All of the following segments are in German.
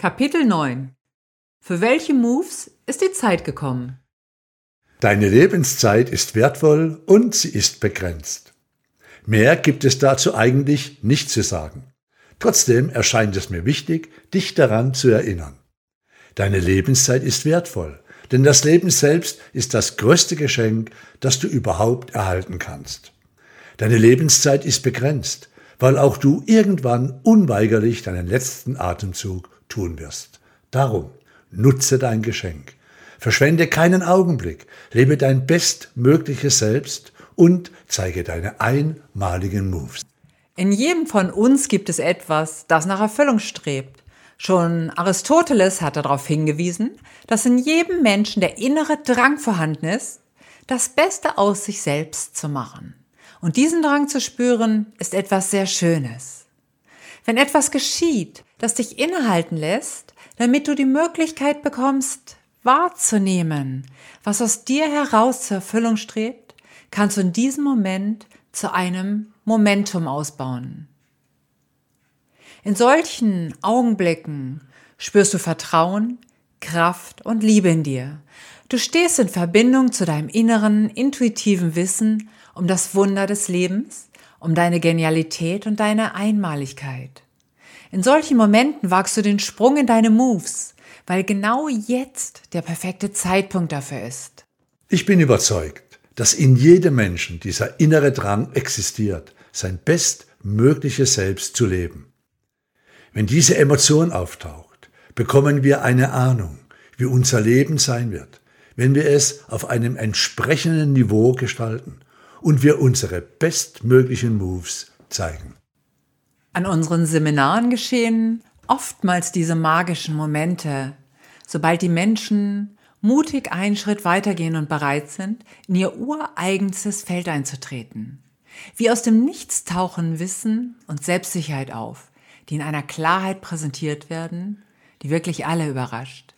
Kapitel 9 Für welche Moves ist die Zeit gekommen? Deine Lebenszeit ist wertvoll und sie ist begrenzt. Mehr gibt es dazu eigentlich nicht zu sagen. Trotzdem erscheint es mir wichtig, dich daran zu erinnern. Deine Lebenszeit ist wertvoll, denn das Leben selbst ist das größte Geschenk, das du überhaupt erhalten kannst. Deine Lebenszeit ist begrenzt, weil auch du irgendwann unweigerlich deinen letzten Atemzug tun wirst. Darum nutze dein Geschenk. Verschwende keinen Augenblick, lebe dein bestmögliches Selbst und zeige deine einmaligen Moves. In jedem von uns gibt es etwas, das nach Erfüllung strebt. Schon Aristoteles hat darauf hingewiesen, dass in jedem Menschen der innere Drang vorhanden ist, das Beste aus sich selbst zu machen. Und diesen Drang zu spüren, ist etwas sehr Schönes. Wenn etwas geschieht, das dich innehalten lässt, damit du die Möglichkeit bekommst, wahrzunehmen, was aus dir heraus zur Erfüllung strebt, kannst du in diesem Moment zu einem Momentum ausbauen. In solchen Augenblicken spürst du Vertrauen, Kraft und Liebe in dir. Du stehst in Verbindung zu deinem inneren, intuitiven Wissen um das Wunder des Lebens, um deine Genialität und deine Einmaligkeit. In solchen Momenten wagst du den Sprung in deine Moves, weil genau jetzt der perfekte Zeitpunkt dafür ist. Ich bin überzeugt, dass in jedem Menschen dieser innere Drang existiert, sein bestmögliches Selbst zu leben. Wenn diese Emotion auftaucht, bekommen wir eine Ahnung, wie unser Leben sein wird, wenn wir es auf einem entsprechenden Niveau gestalten und wir unsere bestmöglichen Moves zeigen. An unseren Seminaren geschehen oftmals diese magischen Momente, sobald die Menschen mutig einen Schritt weitergehen und bereit sind, in ihr ureigenstes Feld einzutreten. Wie aus dem Nichts tauchen Wissen und Selbstsicherheit auf, die in einer Klarheit präsentiert werden, die wirklich alle überrascht.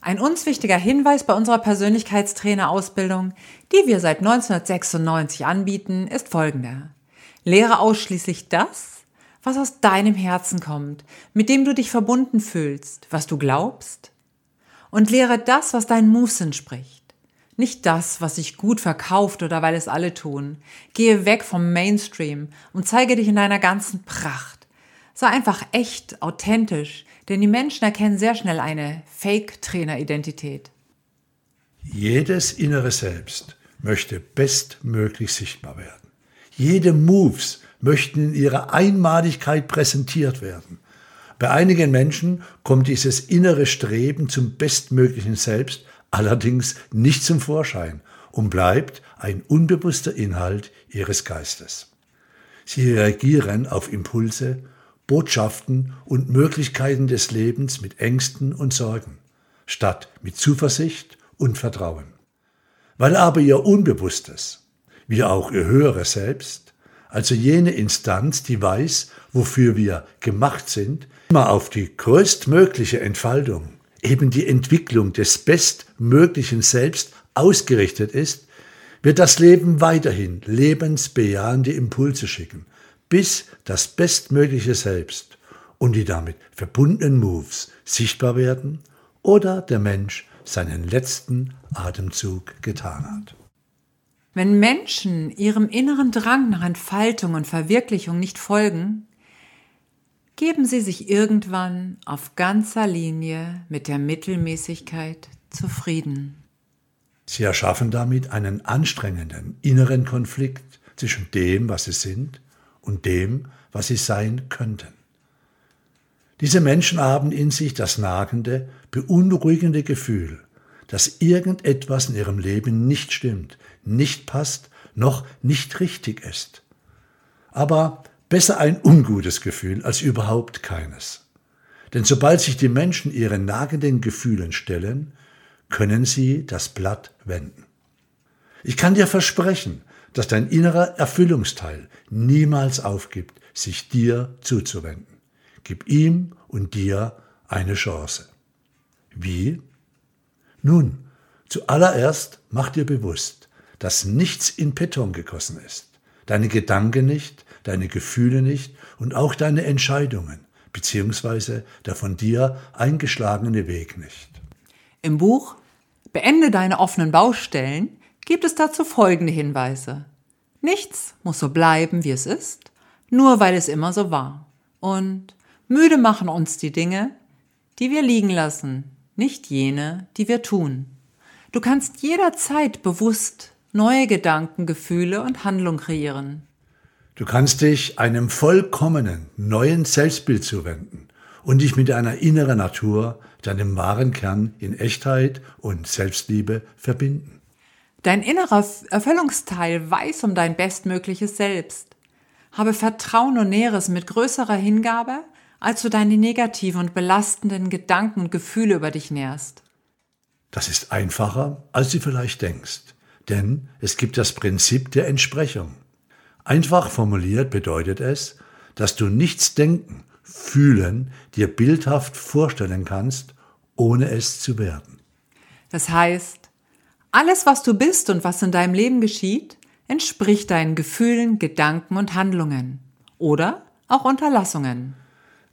Ein uns wichtiger Hinweis bei unserer Persönlichkeitstrainerausbildung, die wir seit 1996 anbieten, ist folgender. Lehre ausschließlich das, was aus deinem Herzen kommt, mit dem du dich verbunden fühlst, was du glaubst. Und lehre das, was deinen Moves entspricht. Nicht das, was sich gut verkauft oder weil es alle tun. Gehe weg vom Mainstream und zeige dich in deiner ganzen Pracht. Sei einfach echt, authentisch, denn die Menschen erkennen sehr schnell eine Fake-Trainer-Identität. Jedes innere Selbst möchte bestmöglich sichtbar werden. Jede Moves möchten in ihrer Einmaligkeit präsentiert werden. Bei einigen Menschen kommt dieses innere Streben zum bestmöglichen Selbst allerdings nicht zum Vorschein und bleibt ein unbewusster Inhalt ihres Geistes. Sie reagieren auf Impulse, Botschaften und Möglichkeiten des Lebens mit Ängsten und Sorgen, statt mit Zuversicht und Vertrauen. Weil aber ihr Unbewusstes, wie auch ihr höheres Selbst, also jene Instanz, die weiß, wofür wir gemacht sind, immer auf die größtmögliche Entfaltung, eben die Entwicklung des bestmöglichen Selbst ausgerichtet ist, wird das Leben weiterhin lebensbejahende Impulse schicken, bis das bestmögliche Selbst und die damit verbundenen Moves sichtbar werden oder der Mensch seinen letzten Atemzug getan hat. Wenn Menschen ihrem inneren Drang nach Entfaltung und Verwirklichung nicht folgen, geben sie sich irgendwann auf ganzer Linie mit der Mittelmäßigkeit zufrieden. Sie erschaffen damit einen anstrengenden inneren Konflikt zwischen dem, was sie sind, und dem, was sie sein könnten. Diese Menschen haben in sich das nagende, beunruhigende Gefühl, dass irgendetwas in ihrem Leben nicht stimmt, nicht passt, noch nicht richtig ist. Aber besser ein ungutes Gefühl als überhaupt keines. Denn sobald sich die Menschen ihren nagenden Gefühlen stellen, können sie das Blatt wenden. Ich kann dir versprechen, dass dein innerer Erfüllungsteil niemals aufgibt, sich dir zuzuwenden. Gib ihm und dir eine Chance. Wie? Nun, zuallererst mach dir bewusst, dass nichts in Beton gegossen ist. Deine Gedanken nicht, deine Gefühle nicht und auch deine Entscheidungen, beziehungsweise der von dir eingeschlagene Weg nicht. Im Buch Beende deine offenen Baustellen gibt es dazu folgende Hinweise. Nichts muss so bleiben, wie es ist, nur weil es immer so war. Und müde machen uns die Dinge, die wir liegen lassen, nicht jene, die wir tun. Du kannst jederzeit bewusst neue Gedanken, Gefühle und Handlung kreieren. Du kannst dich einem vollkommenen, neuen Selbstbild zuwenden und dich mit deiner inneren Natur, deinem wahren Kern in Echtheit und Selbstliebe verbinden. Dein innerer Erfüllungsteil weiß um dein bestmögliches Selbst. Habe Vertrauen und Näheres mit größerer Hingabe, als du deine negativen und belastenden Gedanken und Gefühle über dich nährst. Das ist einfacher, als du vielleicht denkst, denn es gibt das Prinzip der Entsprechung. Einfach formuliert bedeutet es, dass du nichts denken, fühlen, dir bildhaft vorstellen kannst, ohne es zu werden. Das heißt, alles, was du bist und was in deinem Leben geschieht, entspricht deinen Gefühlen, Gedanken und Handlungen oder auch Unterlassungen.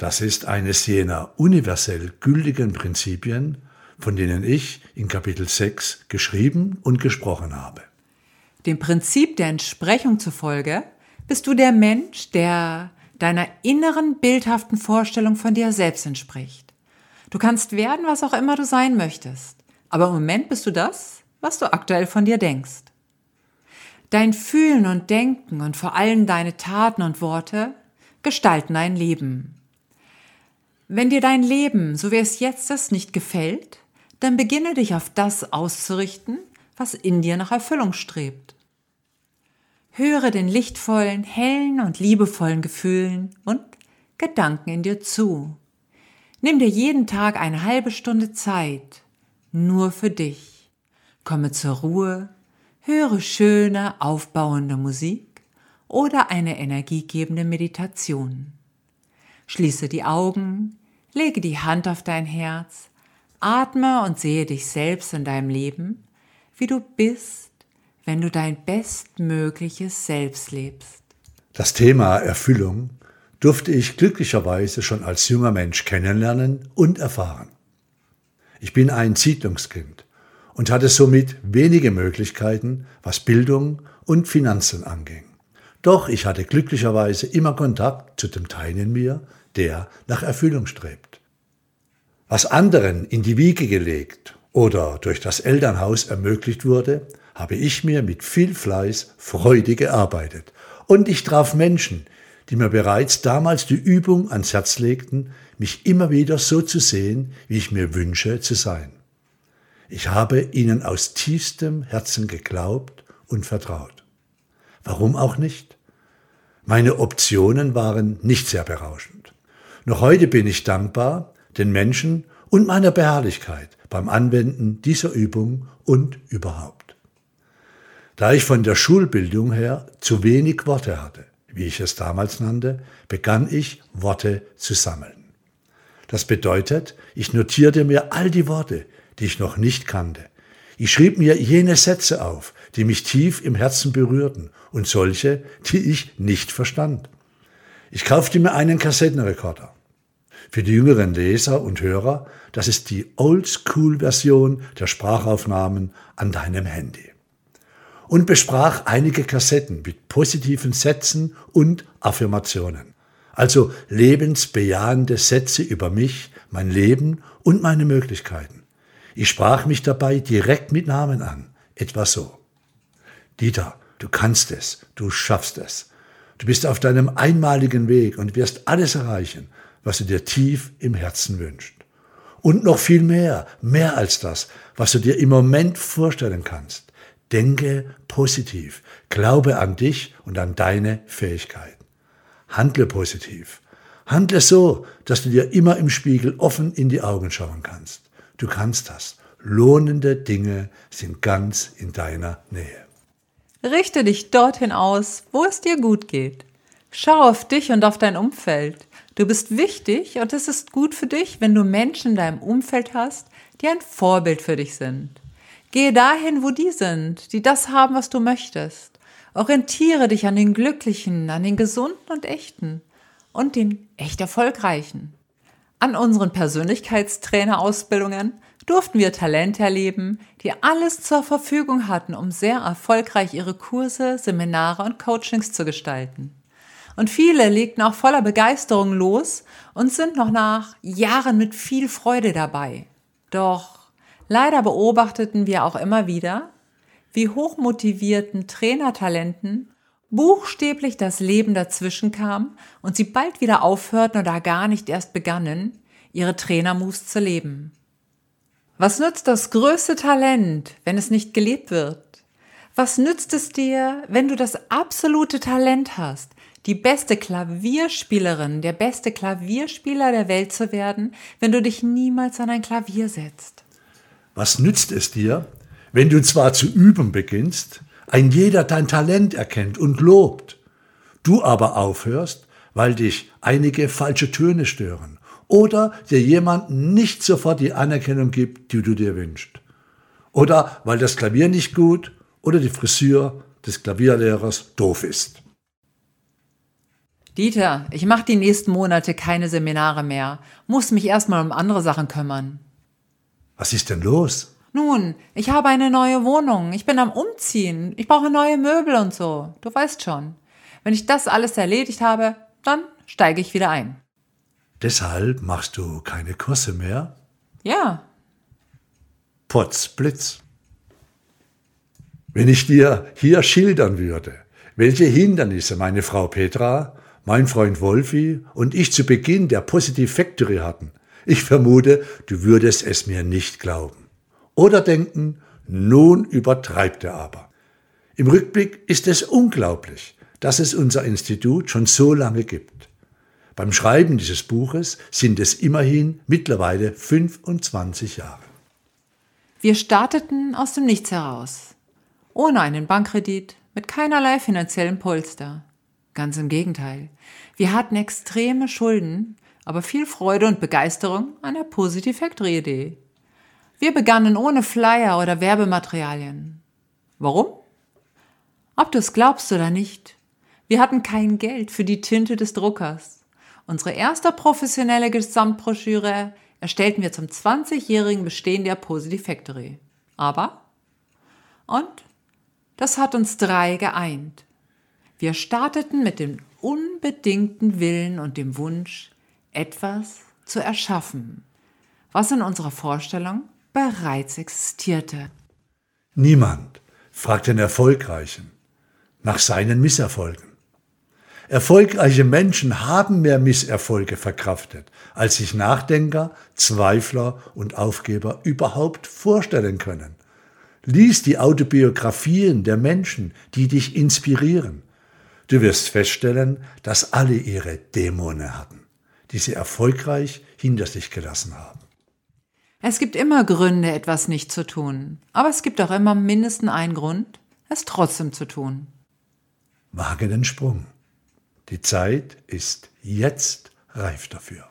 Das ist eines jener universell gültigen Prinzipien, von denen ich in Kapitel 6 geschrieben und gesprochen habe. Dem Prinzip der Entsprechung zufolge bist du der Mensch, der deiner inneren bildhaften Vorstellung von dir selbst entspricht. Du kannst werden, was auch immer du sein möchtest, aber im Moment bist du das, was du aktuell von dir denkst. Dein Fühlen und Denken und vor allem deine Taten und Worte gestalten dein Leben. Wenn dir dein Leben, so wie es jetzt ist, nicht gefällt, dann beginne dich auf das auszurichten, was in dir nach Erfüllung strebt. Höre den lichtvollen, hellen und liebevollen Gefühlen und Gedanken in dir zu. Nimm dir jeden Tag eine halbe Stunde Zeit, nur für dich. Komme zur Ruhe, höre schöne, aufbauende Musik oder eine energiegebende Meditation. Schließe die Augen, lege die Hand auf dein Herz, atme und sehe dich selbst in deinem Leben, wie du bist wenn du dein bestmögliches Selbst lebst. Das Thema Erfüllung durfte ich glücklicherweise schon als junger Mensch kennenlernen und erfahren. Ich bin ein Siedlungskind und hatte somit wenige Möglichkeiten, was Bildung und Finanzen anging. Doch ich hatte glücklicherweise immer Kontakt zu dem Teil in mir, der nach Erfüllung strebt. Was anderen in die Wiege gelegt oder durch das Elternhaus ermöglicht wurde, habe ich mir mit viel Fleiß freudig gearbeitet. Und ich traf Menschen, die mir bereits damals die Übung ans Herz legten, mich immer wieder so zu sehen, wie ich mir wünsche zu sein. Ich habe ihnen aus tiefstem Herzen geglaubt und vertraut. Warum auch nicht? Meine Optionen waren nicht sehr berauschend. Noch heute bin ich dankbar den Menschen und meiner Beharrlichkeit beim Anwenden dieser Übung und überhaupt. Da ich von der Schulbildung her zu wenig Worte hatte, wie ich es damals nannte, begann ich Worte zu sammeln. Das bedeutet, ich notierte mir all die Worte, die ich noch nicht kannte. Ich schrieb mir jene Sätze auf, die mich tief im Herzen berührten und solche, die ich nicht verstand. Ich kaufte mir einen Kassettenrekorder. Für die jüngeren Leser und Hörer, das ist die Oldschool-Version der Sprachaufnahmen an deinem Handy und besprach einige Kassetten mit positiven Sätzen und Affirmationen. Also lebensbejahende Sätze über mich, mein Leben und meine Möglichkeiten. Ich sprach mich dabei direkt mit Namen an, etwa so. Dieter, du kannst es, du schaffst es. Du bist auf deinem einmaligen Weg und wirst alles erreichen, was du dir tief im Herzen wünschst. Und noch viel mehr, mehr als das, was du dir im Moment vorstellen kannst. Denke positiv. Glaube an dich und an deine Fähigkeiten. Handle positiv. Handle so, dass du dir immer im Spiegel offen in die Augen schauen kannst. Du kannst das. Lohnende Dinge sind ganz in deiner Nähe. Richte dich dorthin aus, wo es dir gut geht. Schau auf dich und auf dein Umfeld. Du bist wichtig und es ist gut für dich, wenn du Menschen in deinem Umfeld hast, die ein Vorbild für dich sind. Gehe dahin, wo die sind, die das haben, was du möchtest. Orientiere dich an den Glücklichen, an den Gesunden und Echten. und den echt Erfolgreichen. An unseren Persönlichkeitstrainerausbildungen durften wir Talente erleben, die alles zur Verfügung hatten, um sehr erfolgreich ihre Kurse, Seminare und Coachings zu gestalten. Und viele legten auch voller Begeisterung los und sind noch nach Jahren mit viel Freude dabei. Doch leider beobachteten wir auch immer wieder, wie hochmotivierten Trainertalenten buchstäblich das Leben dazwischen kam und sie bald wieder aufhörten oder gar nicht erst begannen, ihre Trainermoves zu leben. Was nützt das größte Talent, wenn es nicht gelebt wird? Was nützt es dir, wenn du das absolute Talent hast, die beste Klavierspielerin, der beste Klavierspieler der Welt zu werden, wenn du dich niemals an ein Klavier setzt? Was nützt es dir, wenn du zwar zu üben beginnst, ein jeder dein Talent erkennt und lobt, du aber aufhörst, weil dich einige falsche Töne stören oder dir jemand nicht sofort die Anerkennung gibt, die du dir wünschst. Oder weil das Klavier nicht gut oder die Frisur des Klavierlehrers doof ist. Dieter, ich mache die nächsten Monate keine Seminare mehr, muss mich erstmal um andere Sachen kümmern. Was ist denn los? Nun, ich habe eine neue Wohnung. Ich bin am Umziehen. Ich brauche neue Möbel und so. Du weißt schon. Wenn ich das alles erledigt habe, dann steige ich wieder ein. Deshalb machst du keine Kurse mehr? Ja. Potzblitz. Wenn ich dir hier schildern würde, welche Hindernisse meine Frau Petra, mein Freund Wolfi und ich zu Beginn der Positive Factory hatten, ich vermute, du würdest es mir nicht glauben. Oder denken, nun übertreibt er aber. Im Rückblick ist es unglaublich, dass es unser Institut schon so lange gibt. Beim Schreiben dieses Buches sind es immerhin mittlerweile 25 Jahre. Wir starteten aus dem Nichts heraus, ohne einen Bankkredit, mit keinerlei finanziellen Polster. Ganz im Gegenteil. Wir hatten extreme Schulden, aber viel Freude und Begeisterung an der Positive Factory Idee. Wir begannen ohne Flyer oder Werbematerialien. Warum? Ob du es glaubst oder nicht, wir hatten kein Geld für die Tinte des Druckers. Unsere erste professionelle Gesamtbroschüre erstellten wir zum 20-jährigen Bestehen der Positive Factory. Aber? Und? Das hat uns drei geeint. Wir starteten mit dem unbedingten Willen und dem Wunsch, etwas zu erschaffen, was in unserer Vorstellung bereits existierte. Niemand fragt den Erfolgreichen nach seinen Misserfolgen. Erfolgreiche Menschen haben mehr Misserfolge verkraftet, als sich Nachdenker, Zweifler und Aufgeber überhaupt vorstellen können. Lies die Autobiografien der Menschen, die dich inspirieren. Du wirst feststellen, dass alle ihre Dämonen hatten, die sie erfolgreich hinter sich gelassen haben. Es gibt immer Gründe, etwas nicht zu tun, aber es gibt auch immer mindestens einen Grund, es trotzdem zu tun. Wage den Sprung. Die Zeit ist jetzt reif dafür.